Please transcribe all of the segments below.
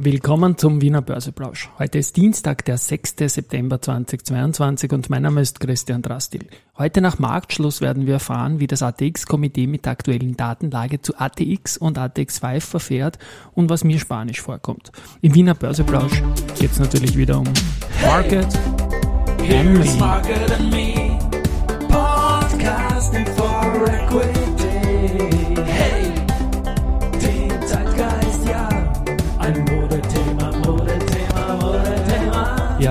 Willkommen zum Wiener Börseplausch. Heute ist Dienstag, der 6. September 2022 und mein Name ist Christian Drastil. Heute nach Marktschluss werden wir erfahren, wie das ATX-Komitee mit der aktuellen Datenlage zu ATX und ATX5 verfährt und was mir Spanisch vorkommt. Im Wiener Börseplausch geht es natürlich wieder um Market Hey, and Me. Market and Me. Podcasting for Equity.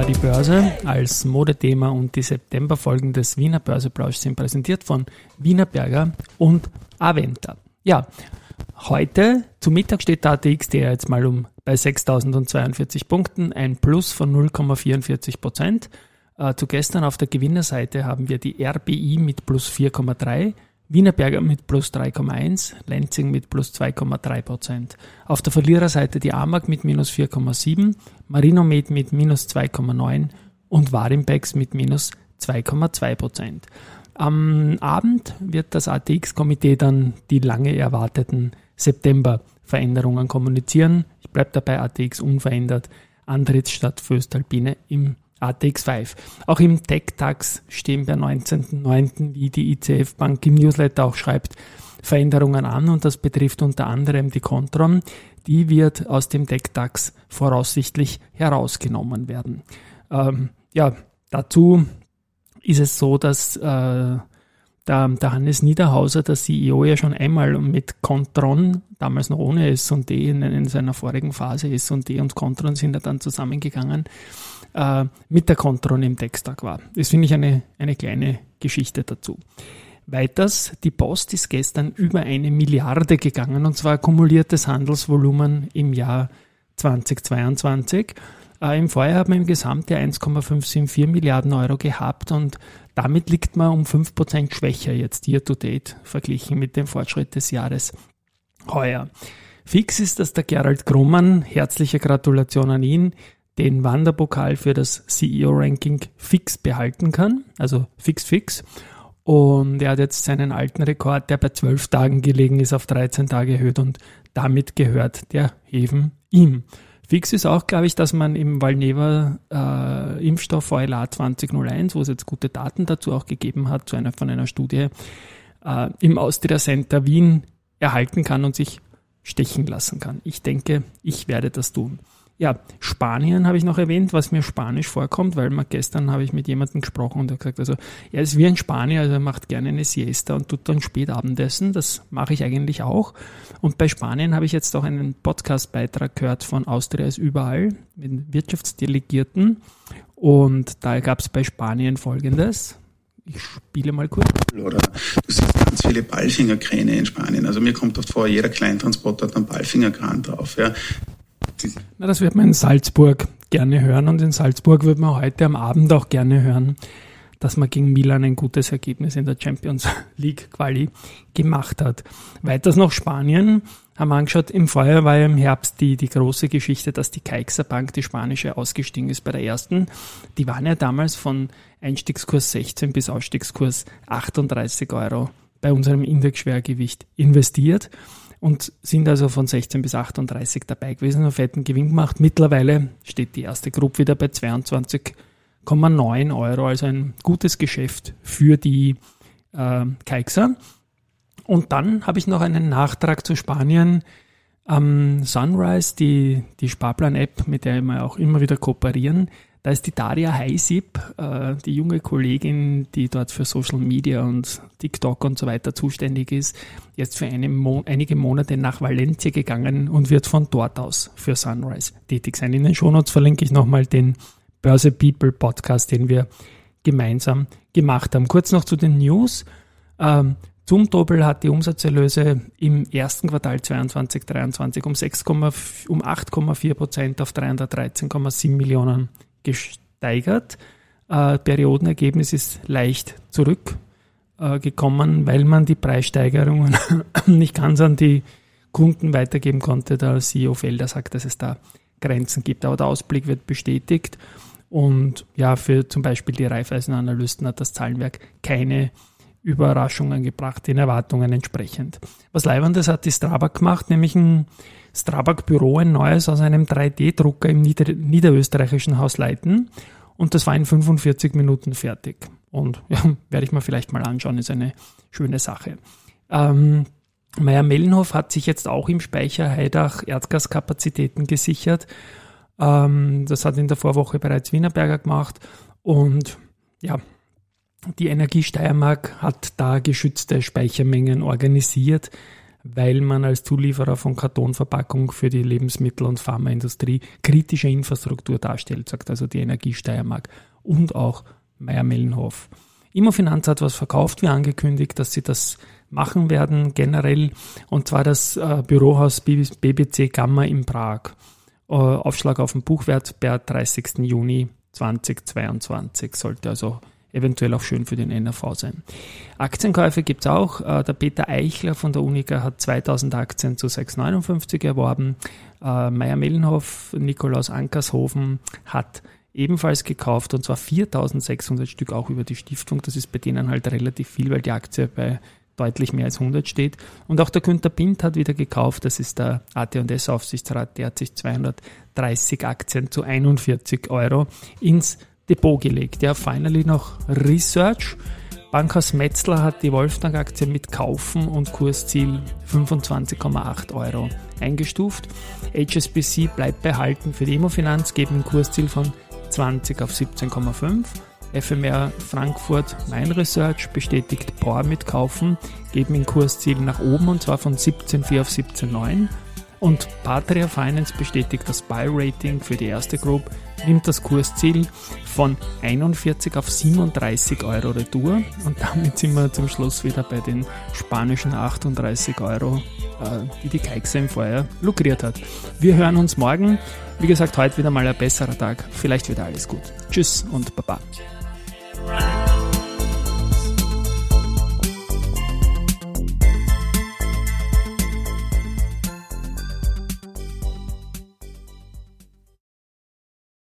Die Börse als Modethema und die Septemberfolgen des Wiener Börseplausch sind präsentiert von Wiener Berger und Aventa. Ja, heute zu Mittag steht der ATX, der jetzt mal um bei 6.042 Punkten, ein Plus von 0,44 Prozent. Äh, zu gestern auf der Gewinnerseite haben wir die RBI mit plus 4,3, Wiener Berger mit plus 3,1, Lenzing mit plus 2,3 Prozent. Auf der Verliererseite die AMAG mit minus 4,7, Marinomed mit minus 2,9 und Warimpex mit minus 2,2 Prozent. Am Abend wird das ATX-Komitee dann die lange erwarteten September-Veränderungen kommunizieren. Ich bleibe dabei ATX unverändert. Antritt statt Föstalpine im ATX 5. Auch im Tech-Tax stehen per 19.09., wie die ICF Bank im Newsletter auch schreibt, Veränderungen an und das betrifft unter anderem die Contron. Die wird aus dem Tech-Tax voraussichtlich herausgenommen werden. Ähm, ja, dazu ist es so, dass äh, der, der Hannes Niederhauser, der CEO, ja schon einmal mit Contron, damals noch ohne S&D, in, in seiner vorigen Phase S&D und Contron sind ja dann zusammengegangen, äh, mit der Contron im Textag war. Das finde ich eine, eine kleine Geschichte dazu. Weiters, die Post ist gestern über eine Milliarde gegangen und zwar kumuliertes Handelsvolumen im Jahr 2022. Äh, Im Vorjahr haben wir im Gesamtjahr 1,574 Milliarden Euro gehabt und damit liegt man um 5% schwächer jetzt year to date verglichen mit dem Fortschritt des Jahres heuer. Fix ist, dass der Gerald Grummann, herzliche Gratulation an ihn, den Wanderpokal für das CEO-Ranking fix behalten kann, also fix fix. Und er hat jetzt seinen alten Rekord, der bei 12 Tagen gelegen ist, auf 13 Tage erhöht und damit gehört der Heven ihm. Fix ist auch, glaube ich, dass man im Valneva äh, Impfstoff VLA 2001, wo es jetzt gute Daten dazu auch gegeben hat, zu einer, von einer Studie, äh, im Austria Center Wien erhalten kann und sich stechen lassen kann. Ich denke, ich werde das tun. Ja, Spanien habe ich noch erwähnt, was mir Spanisch vorkommt, weil mal gestern habe ich mit jemandem gesprochen und er hat gesagt, also er ist wie ein Spanier, also er macht gerne eine Siesta und tut dann spät Abendessen. Das mache ich eigentlich auch. Und bei Spanien habe ich jetzt auch einen Podcast-Beitrag gehört von Austria ist überall mit Wirtschaftsdelegierten. Und da gab es bei Spanien folgendes. Ich spiele mal kurz. oder du siehst ganz viele Ballfingerkräne in Spanien. Also mir kommt oft vor, jeder Kleintransporter hat einen Ballfingerkran drauf. Ja. Na, das wird man in Salzburg gerne hören und in Salzburg wird man heute am Abend auch gerne hören, dass man gegen Milan ein gutes Ergebnis in der Champions League Quali gemacht hat. Weiters noch Spanien haben wir angeschaut, im Vorjahr war ja im Herbst die, die große Geschichte, dass die Caixa Bank, die spanische, ausgestiegen ist bei der ersten. Die waren ja damals von Einstiegskurs 16 bis Ausstiegskurs 38 Euro bei unserem Indexschwergewicht investiert und sind also von 16 bis 38 dabei gewesen und fetten Gewinn gemacht. Mittlerweile steht die erste Gruppe wieder bei 22,9 Euro, also ein gutes Geschäft für die äh, Kaixa. Und dann habe ich noch einen Nachtrag zu Spanien. Am Sunrise, die, die Sparplan-App, mit der wir auch immer wieder kooperieren, da ist die Daria Heisip, äh, die junge Kollegin, die dort für Social Media und TikTok und so weiter zuständig ist, jetzt für Mo einige Monate nach Valencia gegangen und wird von dort aus für Sunrise tätig sein. In den Shownotes verlinke ich nochmal den Börse People Podcast, den wir gemeinsam gemacht haben. Kurz noch zu den News. Ähm, Zumtobel hat die Umsatzerlöse im ersten Quartal 22, 23 um 6, um 8,4 Prozent auf 313,7 Millionen gesteigert. Äh, Periodenergebnis ist leicht zurückgekommen, weil man die Preissteigerungen nicht ganz an die Kunden weitergeben konnte. Der CEO Felder sagt, dass es da Grenzen gibt. Aber der Ausblick wird bestätigt. Und ja, für zum Beispiel die Raiffeisen-Analysten hat das Zahlenwerk keine Überraschungen gebracht, den Erwartungen entsprechend. Was Leibendes hat die Strabag gemacht, nämlich ein Strabag-Büro, ein neues aus einem 3D-Drucker im nieder niederösterreichischen Haus Leiten. Und das war in 45 Minuten fertig. Und ja, werde ich mir vielleicht mal anschauen, ist eine schöne Sache. Ähm, Meier-Mellenhof hat sich jetzt auch im Speicher Heidach Erdgaskapazitäten gesichert. Ähm, das hat in der Vorwoche bereits Wienerberger gemacht. Und ja, die Energie Steiermark hat da geschützte Speichermengen organisiert, weil man als Zulieferer von Kartonverpackung für die Lebensmittel- und Pharmaindustrie kritische Infrastruktur darstellt, sagt also die Energie Steiermark und auch Meier-Mellenhof. Immofinanz hat was verkauft, wie angekündigt, dass sie das machen werden generell, und zwar das äh, Bürohaus BBC Gamma in Prag. Äh, Aufschlag auf den Buchwert per 30. Juni 2022 sollte also eventuell auch schön für den NRV sein. Aktienkäufe gibt es auch. Äh, der Peter Eichler von der Unica hat 2000 Aktien zu 6,59 erworben. Äh, Meier-Mellenhof, Nikolaus Ankershofen hat ebenfalls gekauft und zwar 4600 Stück auch über die Stiftung. Das ist bei denen halt relativ viel, weil die Aktie bei deutlich mehr als 100 steht. Und auch der Günther Bindt hat wieder gekauft. Das ist der AT&S Aufsichtsrat. Der hat sich 230 Aktien zu 41 Euro ins Depot gelegt. Ja, finally noch Research. Bankhaus Metzler hat die Wolfgang-Aktie mit Kaufen und Kursziel 25,8 Euro eingestuft. HSBC bleibt behalten für die Immofinanz, geben ein Kursziel von 20 auf 17,5. FMR Frankfurt Mein Research bestätigt Power mit Kaufen, geben ein Kursziel nach oben und zwar von 17,4 auf 17,9. Und Patria Finance bestätigt das Buy-Rating für die erste Group, nimmt das Kursziel von 41 auf 37 Euro Retour und damit sind wir zum Schluss wieder bei den spanischen 38 Euro, äh, die die Keixe im Vorjahr lukriert hat. Wir hören uns morgen. Wie gesagt, heute wieder mal ein besserer Tag. Vielleicht wird alles gut. Tschüss und Baba.